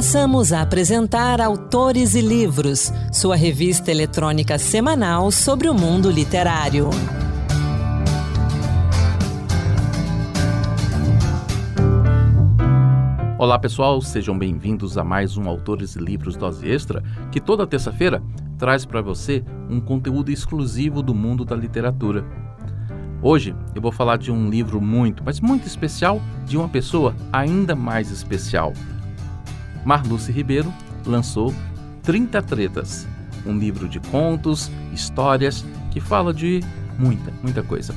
Passamos a apresentar Autores e Livros, sua revista eletrônica semanal sobre o mundo literário. Olá pessoal, sejam bem-vindos a mais um Autores e Livros Dose Extra, que toda terça-feira traz para você um conteúdo exclusivo do mundo da literatura. Hoje eu vou falar de um livro muito, mas muito especial de uma pessoa ainda mais especial. Marluce Ribeiro lançou 30 Tretas, um livro de contos, histórias que fala de muita, muita coisa.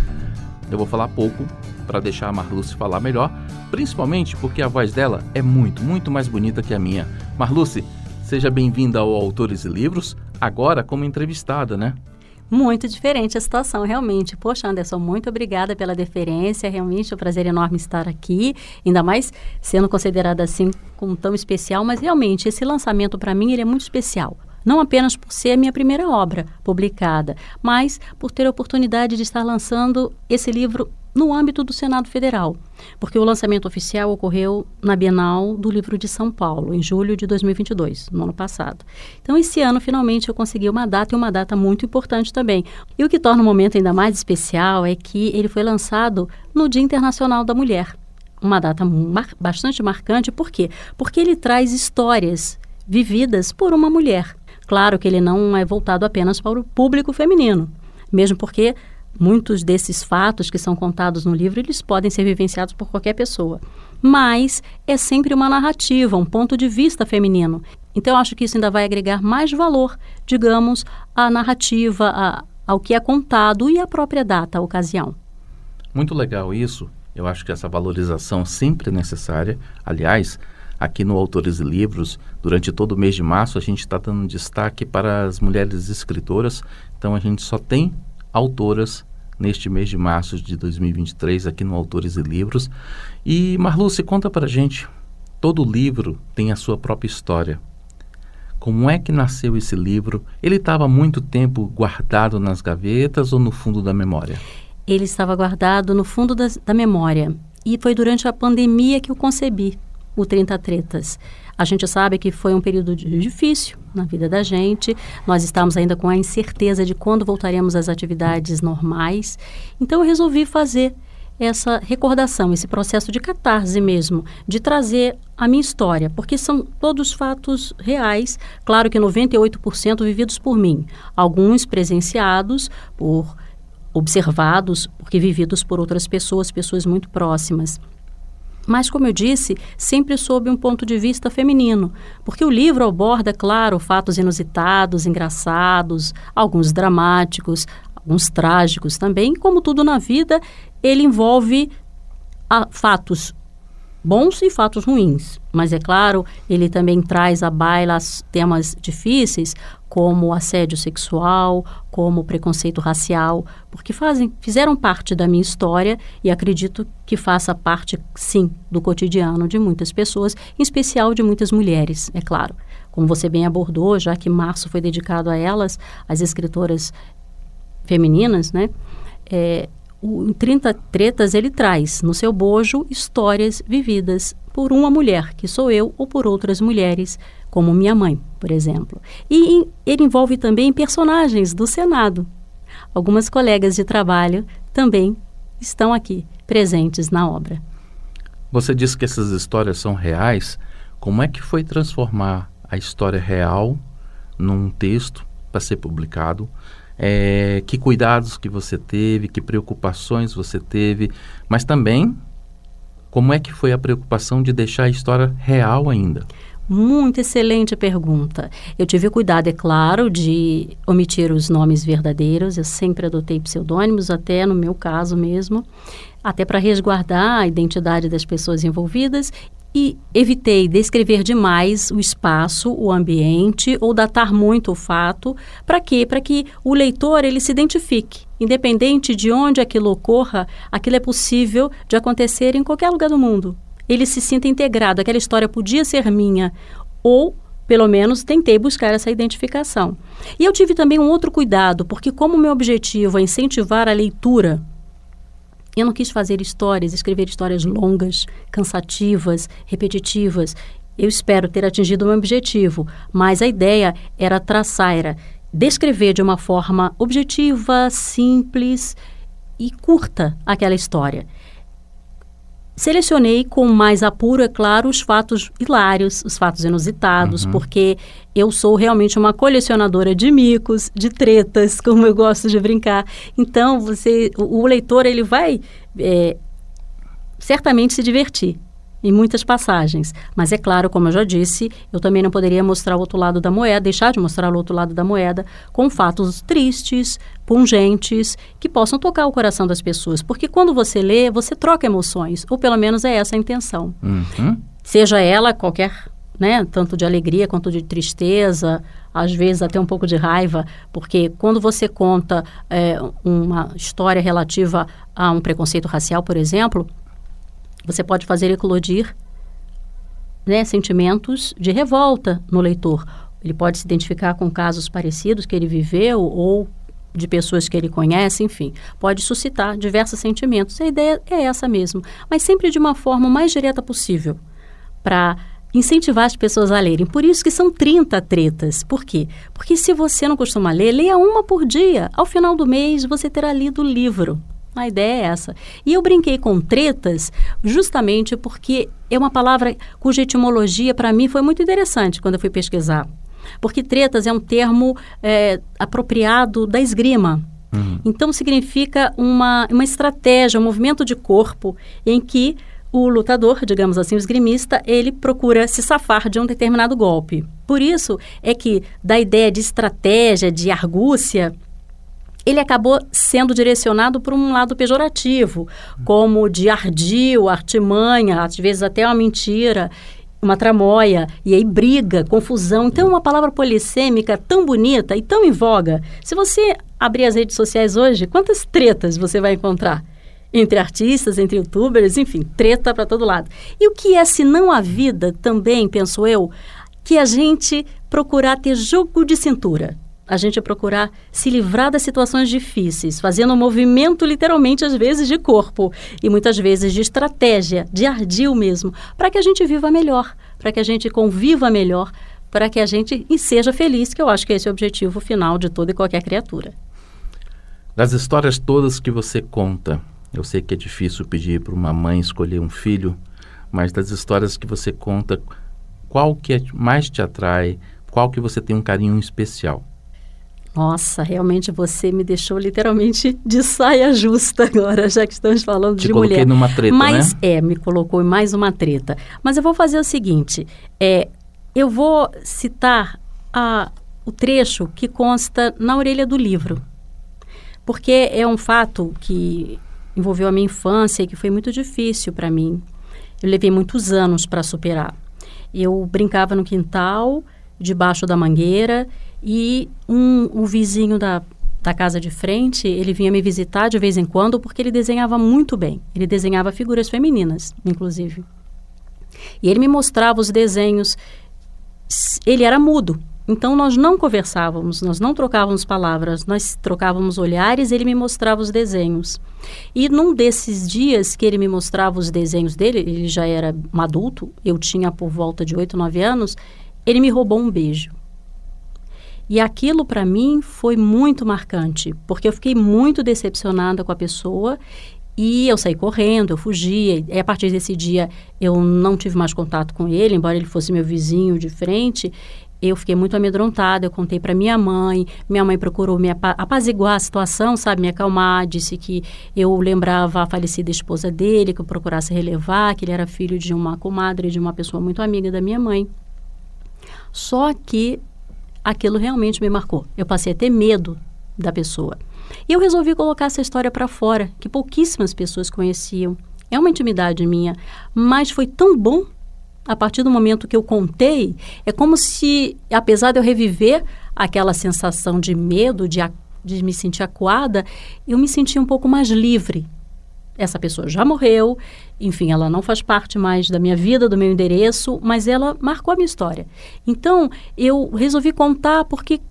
Eu vou falar pouco para deixar a Marluce falar melhor, principalmente porque a voz dela é muito, muito mais bonita que a minha. Marluce, seja bem-vinda ao Autores e Livros, agora como entrevistada, né? Muito diferente a situação, realmente. Poxa, Anderson, muito obrigada pela deferência, realmente é um prazer enorme estar aqui, ainda mais sendo considerada assim como tão especial, mas realmente esse lançamento para mim ele é muito especial. Não apenas por ser a minha primeira obra publicada, mas por ter a oportunidade de estar lançando esse livro no âmbito do Senado Federal, porque o lançamento oficial ocorreu na Bienal do Livro de São Paulo, em julho de 2022, no ano passado. Então, esse ano, finalmente, eu consegui uma data e uma data muito importante também. E o que torna o momento ainda mais especial é que ele foi lançado no Dia Internacional da Mulher. Uma data mar bastante marcante, por quê? Porque ele traz histórias vividas por uma mulher. Claro que ele não é voltado apenas para o público feminino, mesmo porque Muitos desses fatos que são contados no livro, eles podem ser vivenciados por qualquer pessoa. Mas é sempre uma narrativa, um ponto de vista feminino. Então, acho que isso ainda vai agregar mais valor, digamos, à narrativa, ao que é contado e à própria data, a ocasião. Muito legal isso. Eu acho que essa valorização sempre é necessária. Aliás, aqui no Autores e Livros, durante todo o mês de março, a gente está dando destaque para as mulheres escritoras. Então, a gente só tem autoras neste mês de março de 2023 aqui no Autores e Livros. E Marluce, conta para gente, todo livro tem a sua própria história. Como é que nasceu esse livro? Ele estava muito tempo guardado nas gavetas ou no fundo da memória? Ele estava guardado no fundo da, memória. E foi durante a pandemia que eu concebi o 30 Tretas. A gente sabe que foi um período difícil na vida da gente. Nós estamos ainda com a incerteza de quando voltaremos às atividades normais. Então eu resolvi fazer essa recordação, esse processo de catarse mesmo, de trazer a minha história, porque são todos fatos reais, claro que 98% vividos por mim, alguns presenciados por observados, porque vividos por outras pessoas, pessoas muito próximas. Mas, como eu disse, sempre sob um ponto de vista feminino, porque o livro aborda, claro, fatos inusitados, engraçados, alguns dramáticos, alguns trágicos também. Como tudo na vida, ele envolve a, ah, fatos bons e fatos ruins. Mas é claro, ele também traz à baila temas difíceis, como assédio sexual, como preconceito racial, porque fazem, fizeram parte da minha história e acredito que faça parte, sim, do cotidiano de muitas pessoas, em especial de muitas mulheres, é claro. Como você bem abordou, já que março foi dedicado a elas, as escritoras femininas, né? É, o, em 30 Tretas ele traz no seu bojo histórias vividas por uma mulher, que sou eu, ou por outras mulheres, como minha mãe, por exemplo. E ele envolve também personagens do Senado. Algumas colegas de trabalho também estão aqui, presentes na obra. Você disse que essas histórias são reais. Como é que foi transformar a história real num texto para ser publicado? É, que cuidados que você teve, que preocupações você teve, mas também como é que foi a preocupação de deixar a história real ainda? Muito excelente pergunta. Eu tive cuidado, é claro, de omitir os nomes verdadeiros. Eu sempre adotei pseudônimos, até no meu caso mesmo, até para resguardar a identidade das pessoas envolvidas e evitei descrever demais o espaço, o ambiente ou datar muito o fato. Para quê? Para que o leitor ele se identifique. Independente de onde aquilo ocorra, aquilo é possível de acontecer em qualquer lugar do mundo. Ele se sinta integrado, aquela história podia ser minha ou pelo menos tentei buscar essa identificação. E eu tive também um outro cuidado, porque como meu objetivo é incentivar a leitura eu não quis fazer histórias, escrever histórias longas, cansativas, repetitivas. eu espero ter atingido o meu objetivo, mas a ideia era traçar, era descrever de uma forma objetiva, simples e curta aquela história. Selecionei com mais apuro, é claro, os fatos hilários, os fatos inusitados, uhum. porque eu sou realmente uma colecionadora de micos, de tretas, como eu gosto de brincar. Então, você, o, o leitor ele vai é, certamente se divertir em muitas passagens. Mas é claro, como eu já disse, eu também não poderia mostrar o outro lado da moeda, deixar de mostrar o outro lado da moeda com fatos tristes, pungentes, que possam tocar o coração das pessoas. Porque quando você lê, você troca emoções, ou pelo menos é essa a intenção. Uhum. Seja ela qualquer, né, tanto de alegria quanto de tristeza, às vezes até um pouco de raiva, porque quando você conta é, uma história relativa a um preconceito racial, por exemplo, você pode fazer eclodir né, sentimentos de revolta no leitor. Ele pode se identificar com casos parecidos que ele viveu ou de pessoas que ele conhece, enfim, pode suscitar diversos sentimentos. A ideia é essa mesmo, mas sempre de uma forma mais direta possível, para incentivar as pessoas a lerem. Por isso que são 30 tretas. Por quê? Porque se você não costuma ler, leia uma por dia. Ao final do mês, você terá lido o livro. A ideia é essa. E eu brinquei com tretas justamente porque é uma palavra cuja etimologia para mim foi muito interessante quando eu fui pesquisar. Porque tretas é um termo é, apropriado da esgrima. Uhum. Então significa uma, uma estratégia, um movimento de corpo em que o lutador, digamos assim, o esgrimista, ele procura se safar de um determinado golpe. Por isso é que da ideia de estratégia, de argúcia, ele acabou sendo direcionado por um lado pejorativo, como de ardil, artimanha, às vezes até uma mentira, uma tramóia, e aí briga, confusão. Então, uma palavra polissêmica tão bonita e tão em voga. Se você abrir as redes sociais hoje, quantas tretas você vai encontrar? Entre artistas, entre youtubers, enfim, treta para todo lado. E o que é, se não a vida, também, penso eu, que a gente procurar ter jogo de cintura a gente procurar se livrar das situações difíceis, fazendo um movimento literalmente às vezes de corpo e muitas vezes de estratégia, de ardil mesmo, para que a gente viva melhor, para que a gente conviva melhor, para que a gente seja feliz, que eu acho que esse é o objetivo final de toda e qualquer criatura. Das histórias todas que você conta, eu sei que é difícil pedir para uma mãe escolher um filho, mas das histórias que você conta, qual que é mais te atrai, qual que você tem um carinho especial? Nossa, realmente você me deixou literalmente de saia justa agora, já que estamos falando Te de coloquei mulher. numa treta, Mas né? é, me colocou em mais uma treta. Mas eu vou fazer o seguinte, é, eu vou citar a, o trecho que consta na orelha do livro, porque é um fato que envolveu a minha infância e que foi muito difícil para mim. Eu levei muitos anos para superar. Eu brincava no quintal, debaixo da mangueira e um, o vizinho da, da casa de frente, ele vinha me visitar de vez em quando porque ele desenhava muito bem. Ele desenhava figuras femininas, inclusive. E ele me mostrava os desenhos. Ele era mudo, então nós não conversávamos, nós não trocávamos palavras, nós trocávamos olhares, ele me mostrava os desenhos. E num desses dias que ele me mostrava os desenhos dele, ele já era um adulto, eu tinha por volta de 8, 9 anos, ele me roubou um beijo. E aquilo para mim foi muito marcante, porque eu fiquei muito decepcionada com a pessoa e eu saí correndo, eu fugi. E a partir desse dia eu não tive mais contato com ele, embora ele fosse meu vizinho de frente. Eu fiquei muito amedrontada, eu contei para minha mãe, minha mãe procurou me apaziguar a situação, sabe, me acalmar, disse que eu lembrava a falecida esposa dele, que eu procurasse relevar, que ele era filho de uma comadre, de uma pessoa muito amiga da minha mãe. Só que aquilo realmente me marcou. Eu passei a ter medo da pessoa. E eu resolvi colocar essa história para fora, que pouquíssimas pessoas conheciam. É uma intimidade minha, mas foi tão bom a partir do momento que eu contei, é como se, apesar de eu reviver aquela sensação de medo, de, de me sentir acuada, eu me senti um pouco mais livre essa pessoa já morreu, enfim, ela não faz parte mais da minha vida, do meu endereço, mas ela marcou a minha história. Então, eu resolvi contar porque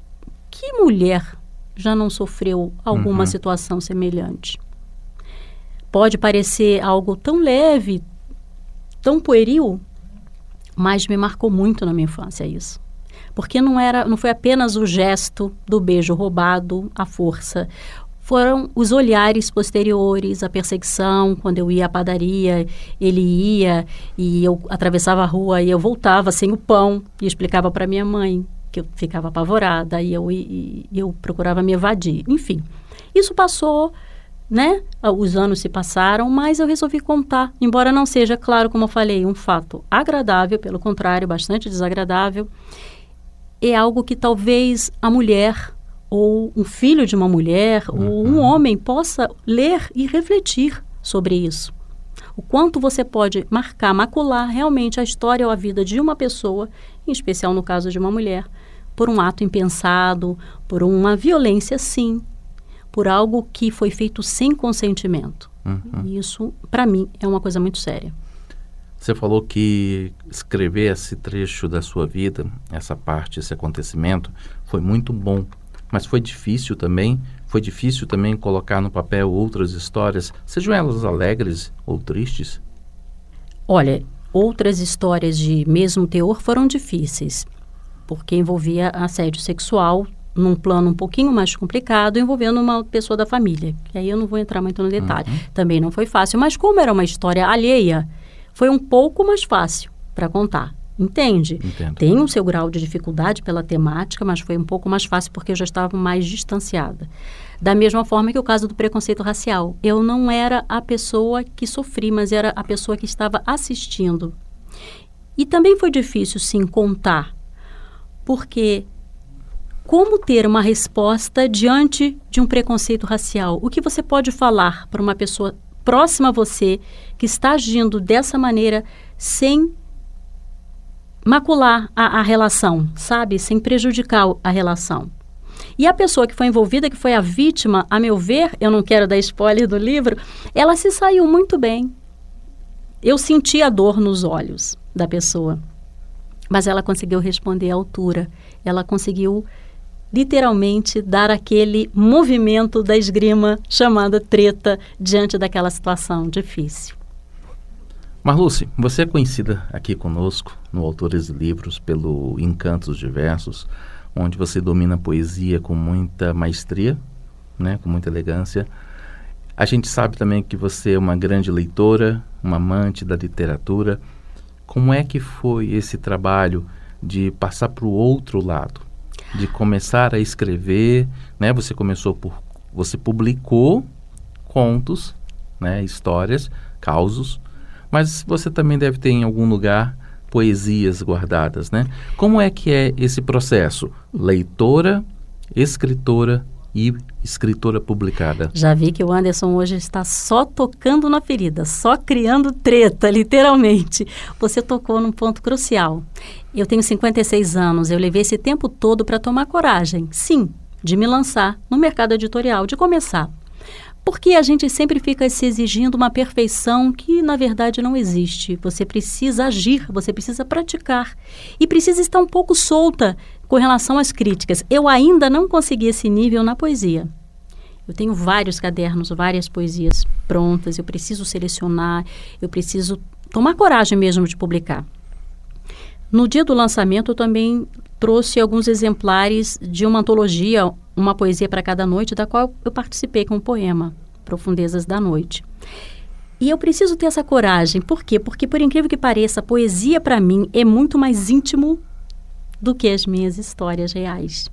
que mulher já não sofreu alguma uhum. situação semelhante? Pode parecer algo tão leve, tão pueril, Mas me marcou muito na minha infância isso. Porque não era, não foi apenas o gesto do beijo roubado à força. Foram os olhares posteriores, a perseguição, quando eu ia à padaria, ele ia e eu atravessava a rua e eu voltava sem o pão e explicava para minha mãe que eu ficava apavorada e eu, e, e eu procurava me evadir. Enfim, isso passou né? Os anos se passaram, mas eu resolvi contar, embora não seja, claro, como eu falei, um fato agradável, pelo contrário, bastante desagradável. É algo que talvez a mulher ou um filho de uma mulher uhum. ou um homem possa ler e refletir sobre isso. O quanto você pode marcar, macular realmente a história ou a vida de uma pessoa, em especial no caso de uma mulher, por um ato impensado, por uma violência, sim, por algo que foi feito sem consentimento. Uhum. E isso, para mim, é uma coisa muito séria. Você falou que escrever esse trecho da sua vida, essa parte, esse acontecimento, foi muito bom, mas foi difícil também. Foi difícil também colocar no papel outras histórias, sejam elas alegres ou tristes? Olha, outras histórias de mesmo teor foram difíceis, porque envolvia assédio sexual num plano um pouquinho mais complicado, envolvendo uma pessoa da família. Que aí eu não vou entrar muito no detalhe. Uhum. Também não foi fácil, mas como era uma história alheia, foi um pouco mais fácil para contar. Entende? Entendo. Tem o seu grau de dificuldade pela temática, mas foi um pouco mais fácil porque eu já estava mais distanciada. Da mesma forma que o caso do preconceito racial. Eu não era a pessoa que sofri, mas era a pessoa que estava assistindo. E também foi difícil, sim, contar, porque como ter uma resposta diante de um preconceito racial? O que você pode falar para uma pessoa próxima a você que está agindo dessa maneira sem macular a, a relação, sabe? Sem prejudicar a relação. E a pessoa que foi envolvida, que foi a vítima, a meu ver, eu não quero dar spoiler do livro, ela se saiu muito bem. Eu senti a dor nos olhos da pessoa, mas ela conseguiu responder à altura. Ela conseguiu literalmente dar aquele movimento da esgrima chamada treta diante daquela situação difícil. Marluce, você é conhecida aqui conosco no Autores e Livros pelo Encantos Diversos, onde você domina a poesia com muita maestria, né, com muita elegância. A gente sabe também que você é uma grande leitora, uma amante da literatura. Como é que foi esse trabalho de passar para o outro lado? de começar a escrever, né? Você começou por você publicou contos, né, histórias, causos, mas você também deve ter em algum lugar poesias guardadas, né? Como é que é esse processo? Leitora, escritora e escritora publicada. Já vi que o Anderson hoje está só tocando na ferida, só criando treta, literalmente. Você tocou num ponto crucial. Eu tenho 56 anos, eu levei esse tempo todo para tomar coragem, sim, de me lançar no mercado editorial, de começar. Porque a gente sempre fica se exigindo uma perfeição que, na verdade, não existe. Você precisa agir, você precisa praticar. E precisa estar um pouco solta com relação às críticas. Eu ainda não consegui esse nível na poesia. Eu tenho vários cadernos, várias poesias prontas, eu preciso selecionar, eu preciso tomar coragem mesmo de publicar. No dia do lançamento, eu também trouxe alguns exemplares de uma antologia, uma poesia para cada noite, da qual eu participei com um poema, Profundezas da Noite. E eu preciso ter essa coragem. Por quê? Porque, por incrível que pareça, a poesia para mim é muito mais íntimo do que as minhas histórias reais.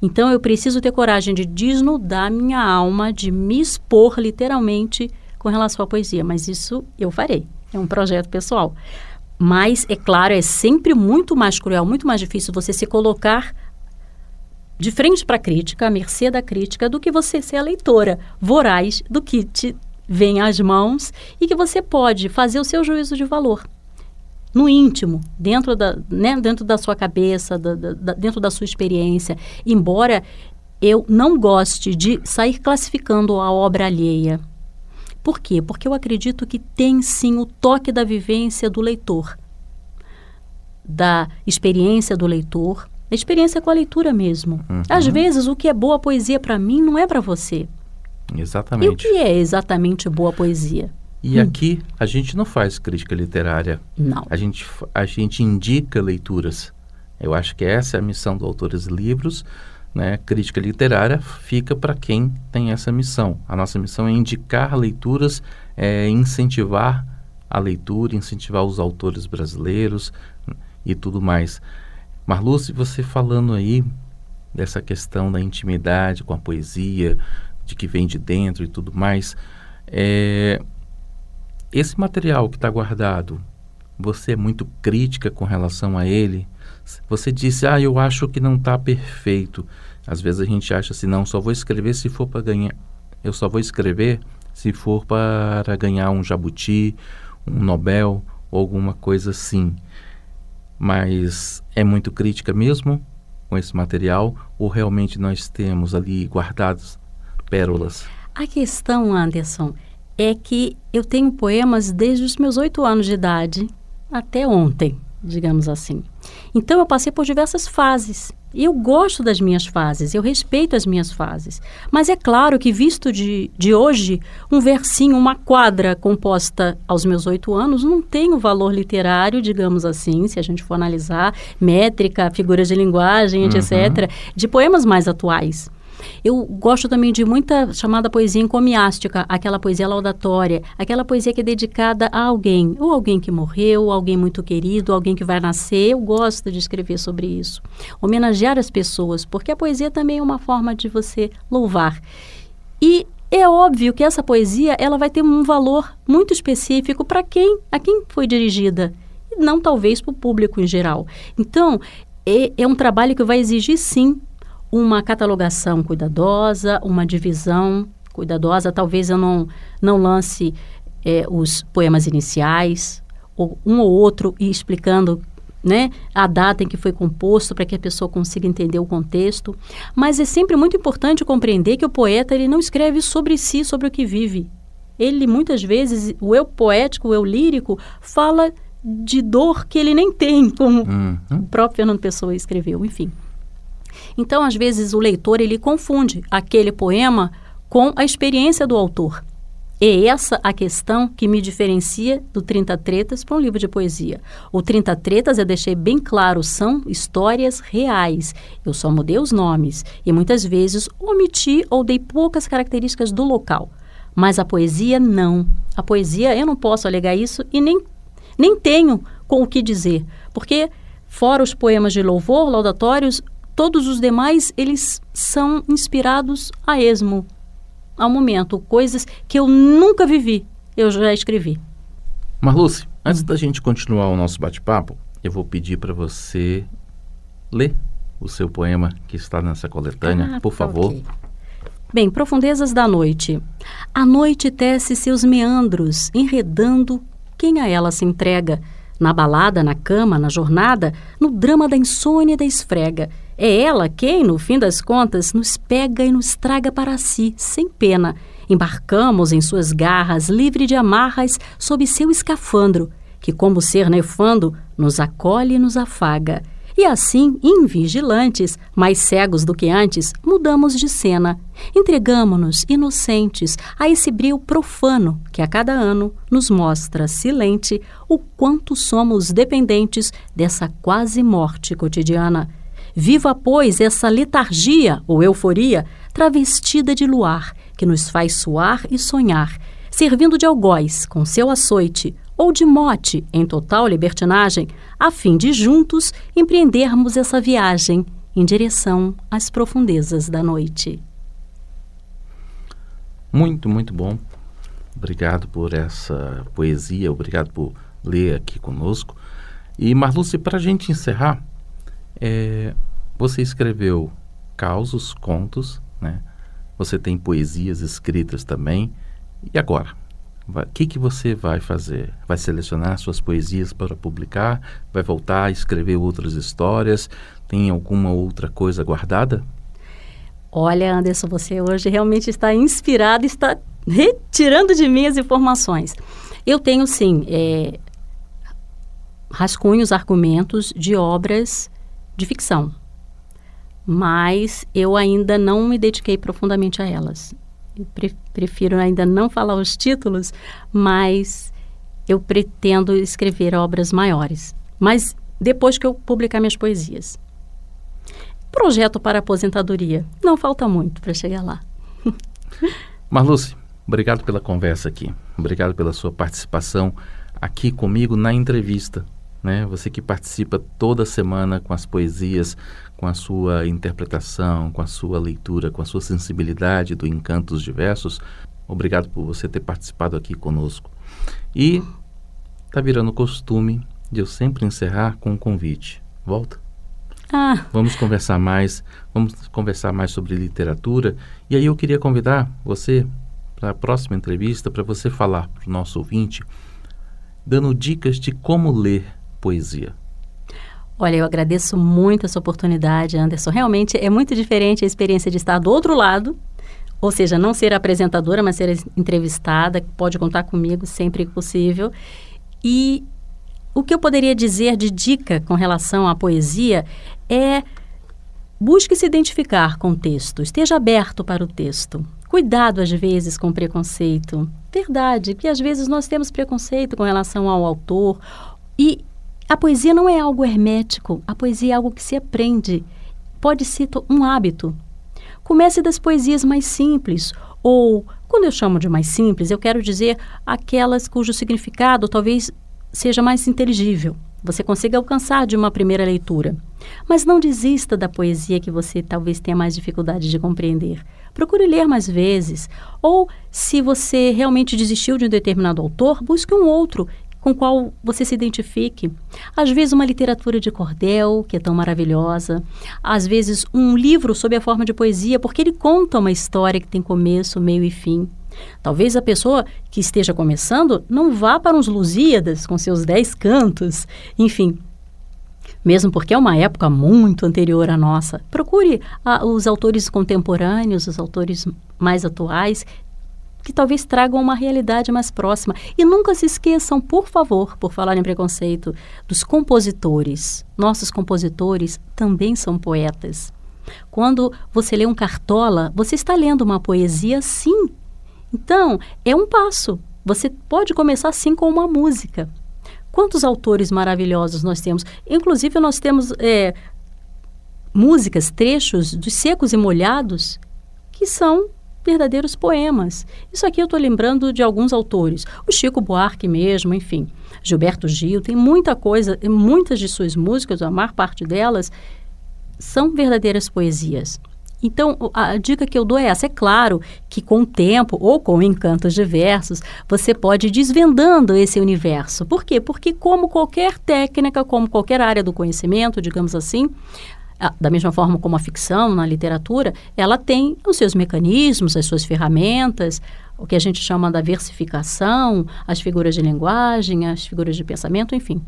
Então eu preciso ter coragem de desnudar minha alma, de me expor literalmente com relação à poesia. Mas isso eu farei. É um projeto pessoal. Mas, é claro, é sempre muito mais cruel, muito mais difícil você se colocar de frente para a crítica, à mercê da crítica, do que você ser a leitora voraz do que te vem às mãos e que você pode fazer o seu juízo de valor no íntimo, dentro da, né, dentro da sua cabeça, da, da, dentro da sua experiência. Embora eu não goste de sair classificando a obra alheia. Por quê? Porque eu acredito que tem sim o toque da vivência do leitor, da experiência do leitor, a experiência com a leitura mesmo. Uhum. Às vezes, o que é boa poesia para mim não é para você. Exatamente. E o que é exatamente boa poesia? E hum. aqui a gente não faz crítica literária. Não. A gente, a gente indica leituras. Eu acho que essa é a missão do Autores Livros. Né? Crítica literária fica para quem tem essa missão. A nossa missão é indicar leituras, é incentivar a leitura, incentivar os autores brasileiros e tudo mais. Marluce, você falando aí dessa questão da intimidade com a poesia, de que vem de dentro e tudo mais, é, esse material que está guardado, você é muito crítica com relação a ele? Você disse, ah, eu acho que não está perfeito. Às vezes a gente acha assim, não, só vou escrever se for para ganhar. Eu só vou escrever se for para ganhar um jabuti, um Nobel alguma coisa assim. Mas é muito crítica mesmo com esse material ou realmente nós temos ali guardados pérolas? A questão, Anderson, é que eu tenho poemas desde os meus oito anos de idade até ontem, digamos assim. Então eu passei por diversas fases. Eu gosto das minhas fases, eu respeito as minhas fases. Mas é claro que, visto de, de hoje, um versinho, uma quadra composta aos meus oito anos não tem o valor literário, digamos assim, se a gente for analisar, métrica, figuras de linguagem, uhum. etc., de poemas mais atuais. Eu gosto também de muita chamada poesia encomiástica, aquela poesia laudatória, aquela poesia que é dedicada a alguém, ou alguém que morreu, alguém muito querido, alguém que vai nascer. Eu gosto de escrever sobre isso. Homenagear as pessoas, porque a poesia também é uma forma de você louvar. E é óbvio que essa poesia ela vai ter um valor muito específico para quem, a quem foi dirigida, e não talvez para o público em geral. Então, é, é um trabalho que vai exigir sim uma catalogação cuidadosa, uma divisão cuidadosa. Talvez eu não, não lance é, os poemas iniciais, ou um ou outro, e explicando né, a data em que foi composto para que a pessoa consiga entender o contexto. Mas é sempre muito importante compreender que o poeta ele não escreve sobre si, sobre o que vive. Ele muitas vezes, o eu poético, o eu lírico, fala de dor que ele nem tem, como uhum. o próprio Fernando Pessoa escreveu, enfim. Então, às vezes, o leitor ele confunde aquele poema com a experiência do autor. É essa a questão que me diferencia do 30 Tretas para um livro de poesia. O 30 Tretas, eu deixei bem claro, são histórias reais. Eu só mudei os nomes e muitas vezes omiti ou dei poucas características do local. Mas a poesia, não. A poesia, eu não posso alegar isso e nem, nem tenho com o que dizer. Porque, fora os poemas de louvor, laudatórios, Todos os demais, eles são inspirados a esmo, ao momento, coisas que eu nunca vivi, eu já escrevi. Marluce, antes da gente continuar o nosso bate-papo, eu vou pedir para você ler o seu poema que está nessa coletânea, ah, por favor. Okay. Bem, profundezas da noite. A noite tece seus meandros, enredando quem a ela se entrega. Na balada, na cama, na jornada, no drama da insônia e da esfrega é ela quem, no fim das contas, nos pega e nos traga para si, sem pena. Embarcamos em suas garras, livre de amarras, sob seu escafandro, que, como ser nefando, nos acolhe e nos afaga. E assim, invigilantes, mais cegos do que antes, mudamos de cena. Entregamo-nos, inocentes, a esse brilho profano que a cada ano nos mostra, silente, o quanto somos dependentes dessa quase morte cotidiana. Viva, pois, essa letargia ou euforia travestida de luar, que nos faz suar e sonhar, servindo de algoz com seu açoite, ou de mote em total libertinagem, a fim de juntos empreendermos essa viagem em direção às profundezas da noite. Muito, muito bom. Obrigado por essa poesia, obrigado por ler aqui conosco. E Marluce, para a gente encerrar, é, você escreveu causos, contos, né? Você tem poesias escritas também. E agora? O que, que você vai fazer? Vai selecionar suas poesias para publicar? Vai voltar a escrever outras histórias? Tem alguma outra coisa guardada? Olha, Anderson, você hoje realmente está inspirado, está retirando de mim as informações. Eu tenho, sim, é, rascunhos, argumentos de obras de ficção, mas eu ainda não me dediquei profundamente a elas. Eu pre prefiro ainda não falar os títulos, mas eu pretendo escrever obras maiores. Mas depois que eu publicar minhas poesias. Projeto para aposentadoria. Não falta muito para chegar lá. Marluce, obrigado pela conversa aqui. Obrigado pela sua participação aqui comigo na entrevista. Né? Você que participa toda semana com as poesias, com a sua interpretação, com a sua leitura, com a sua sensibilidade do Encantos Diversos. Obrigado por você ter participado aqui conosco. E tá virando costume de eu sempre encerrar com um convite. Volta. Ah. Vamos conversar mais, vamos conversar mais sobre literatura. E aí eu queria convidar você para a próxima entrevista para você falar para o nosso ouvinte, dando dicas de como ler poesia. Olha, eu agradeço muito essa oportunidade, Anderson. Realmente é muito diferente a experiência de estar do outro lado, ou seja, não ser apresentadora, mas ser entrevistada. Pode contar comigo sempre que possível. E o que eu poderia dizer de dica com relação à poesia é busque se identificar com o texto, esteja aberto para o texto. Cuidado às vezes com preconceito. Verdade, que às vezes nós temos preconceito com relação ao autor e a poesia não é algo hermético, a poesia é algo que se aprende. Pode ser um hábito. Comece das poesias mais simples, ou, quando eu chamo de mais simples, eu quero dizer aquelas cujo significado talvez seja mais inteligível, você consiga alcançar de uma primeira leitura. Mas não desista da poesia que você talvez tenha mais dificuldade de compreender. Procure ler mais vezes. Ou, se você realmente desistiu de um determinado autor, busque um outro com qual você se identifique. Às vezes, uma literatura de cordel, que é tão maravilhosa. Às vezes, um livro sob a forma de poesia, porque ele conta uma história que tem começo, meio e fim. Talvez a pessoa que esteja começando não vá para uns Lusíadas com seus dez cantos, enfim. Mesmo porque é uma época muito anterior à nossa. Procure ah, os autores contemporâneos, os autores mais atuais, que talvez tragam uma realidade mais próxima. E nunca se esqueçam, por favor, por falar em preconceito, dos compositores. Nossos compositores também são poetas. Quando você lê um cartola, você está lendo uma poesia, sim. Então, é um passo. Você pode começar assim com uma música. Quantos autores maravilhosos nós temos? Inclusive, nós temos é, músicas, trechos dos Secos e Molhados, que são verdadeiros poemas. Isso aqui eu estou lembrando de alguns autores. O Chico Buarque mesmo, enfim. Gilberto Gil, tem muita coisa, muitas de suas músicas, a maior parte delas, são verdadeiras poesias. Então, a dica que eu dou é essa. É claro que com o tempo ou com encantos diversos, você pode ir desvendando esse universo. Por quê? Porque, como qualquer técnica, como qualquer área do conhecimento, digamos assim, da mesma forma como a ficção na literatura, ela tem os seus mecanismos, as suas ferramentas, o que a gente chama da versificação, as figuras de linguagem, as figuras de pensamento, enfim.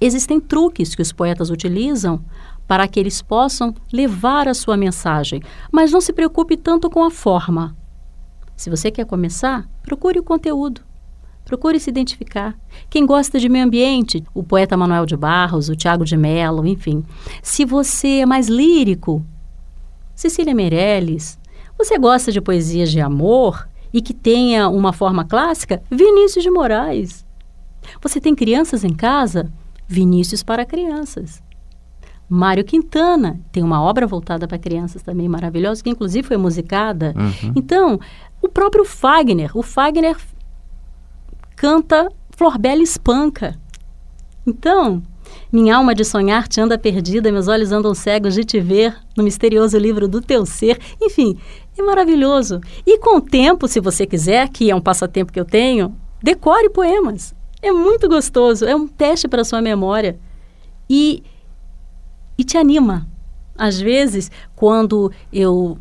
Existem truques que os poetas utilizam para que eles possam levar a sua mensagem, mas não se preocupe tanto com a forma. Se você quer começar, procure o conteúdo. Procure se identificar. Quem gosta de meio ambiente, o poeta Manuel de Barros, o Tiago de Mello, enfim. Se você é mais lírico, Cecília Meirelles. Você gosta de poesias de amor e que tenha uma forma clássica? Vinícius de Moraes. Você tem crianças em casa? Vinícius para crianças. Mário Quintana tem uma obra voltada para crianças também maravilhosa, que inclusive foi musicada. Uhum. Então, o próprio Fagner, o Fagner canta Florbela espanca. Então, minha alma de sonhar te anda perdida, meus olhos andam cegos de te ver no misterioso livro do teu ser. Enfim, é maravilhoso. E com o tempo, se você quiser, que é um passatempo que eu tenho, decore poemas. É muito gostoso, é um teste para a sua memória. E, e te anima. Às vezes, quando eu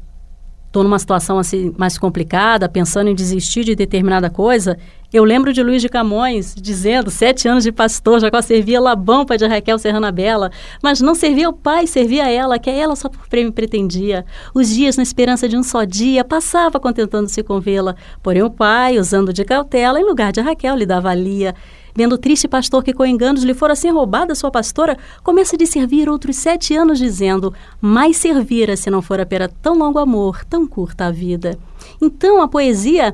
estou numa situação assim mais complicada, pensando em desistir de determinada coisa, eu lembro de Luiz de Camões dizendo, sete anos de pastor, Jacó servia Labão, pai de Raquel Serrana Bela, mas não servia o pai, servia ela, que a ela só por prêmio pretendia. Os dias na esperança de um só dia, passava contentando-se com vê-la, porém o pai, usando de cautela, em lugar de Raquel, lhe dava lia. vendo o triste pastor que com enganos lhe fora assim roubada sua pastora, começa de servir outros sete anos, dizendo: Mais servira se não fora pera tão longo amor, tão curta a vida. Então a poesia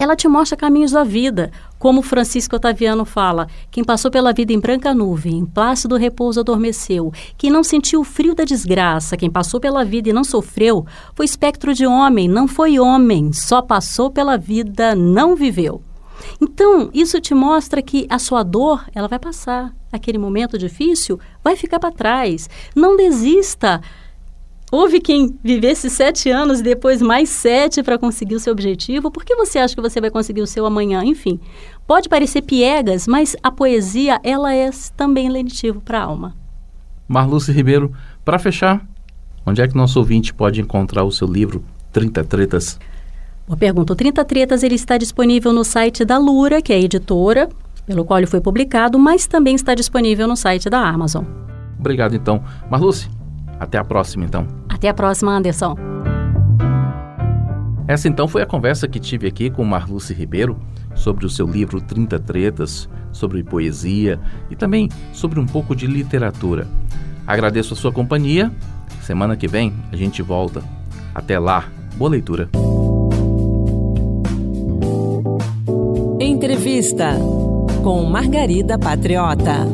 ela te mostra caminhos da vida, como Francisco Otaviano fala: quem passou pela vida em branca nuvem, em plácido repouso adormeceu, quem não sentiu o frio da desgraça, quem passou pela vida e não sofreu, foi espectro de homem, não foi homem, só passou pela vida, não viveu. Então, isso te mostra que a sua dor, ela vai passar. Aquele momento difícil vai ficar para trás. Não desista. Houve quem vivesse sete anos e depois mais sete para conseguir o seu objetivo. Por que você acha que você vai conseguir o seu amanhã? Enfim, pode parecer piegas, mas a poesia ela é também lenitivo para a alma. Marluce Ribeiro, para fechar, onde é que nosso ouvinte pode encontrar o seu livro 30 Tretas? Boa pergunta. O 30 Tretas ele está disponível no site da Lura, que é a editora, pelo qual ele foi publicado, mas também está disponível no site da Amazon. Obrigado, então. Marluce, até a próxima, então. Até a próxima, Anderson. Essa então foi a conversa que tive aqui com Marluce Ribeiro sobre o seu livro 30 Tretas, sobre poesia e também sobre um pouco de literatura. Agradeço a sua companhia. Semana que vem a gente volta. Até lá. Boa leitura. Entrevista com Margarida Patriota.